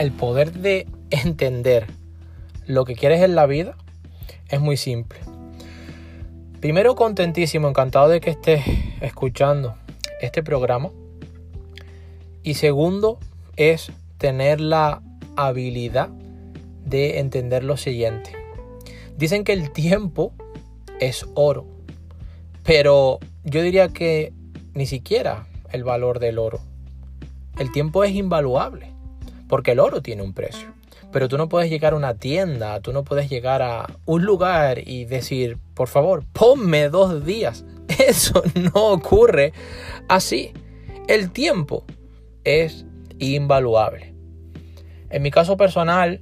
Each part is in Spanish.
el poder de entender lo que quieres en la vida es muy simple. Primero, contentísimo, encantado de que estés escuchando este programa. Y segundo, es tener la habilidad de entender lo siguiente. Dicen que el tiempo es oro, pero yo diría que ni siquiera el valor del oro. El tiempo es invaluable, porque el oro tiene un precio. Pero tú no puedes llegar a una tienda, tú no puedes llegar a un lugar y decir, por favor, ponme dos días. Eso no ocurre así. El tiempo es invaluable. En mi caso personal,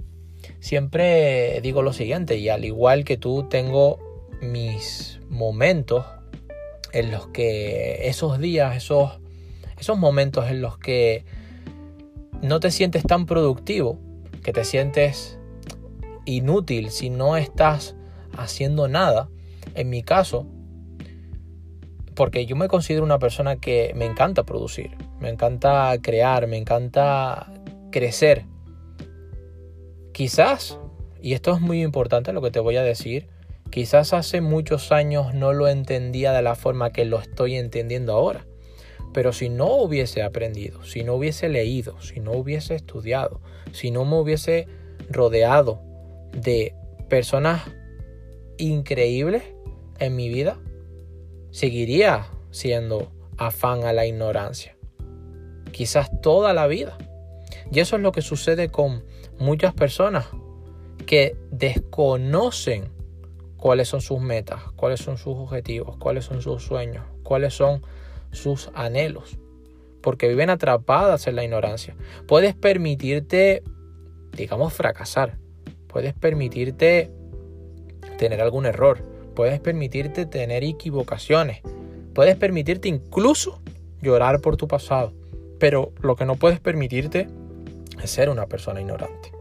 siempre digo lo siguiente, y al igual que tú, tengo mis momentos en los que esos días, esos, esos momentos en los que no te sientes tan productivo, que te sientes inútil si no estás haciendo nada, en mi caso, porque yo me considero una persona que me encanta producir, me encanta crear, me encanta crecer. Quizás, y esto es muy importante lo que te voy a decir, quizás hace muchos años no lo entendía de la forma que lo estoy entendiendo ahora. Pero si no hubiese aprendido, si no hubiese leído, si no hubiese estudiado, si no me hubiese rodeado de personas increíbles en mi vida, seguiría siendo afán a la ignorancia. Quizás toda la vida. Y eso es lo que sucede con muchas personas que desconocen cuáles son sus metas, cuáles son sus objetivos, cuáles son sus sueños, cuáles son sus anhelos, porque viven atrapadas en la ignorancia. Puedes permitirte, digamos, fracasar, puedes permitirte tener algún error, puedes permitirte tener equivocaciones, puedes permitirte incluso llorar por tu pasado, pero lo que no puedes permitirte es ser una persona ignorante.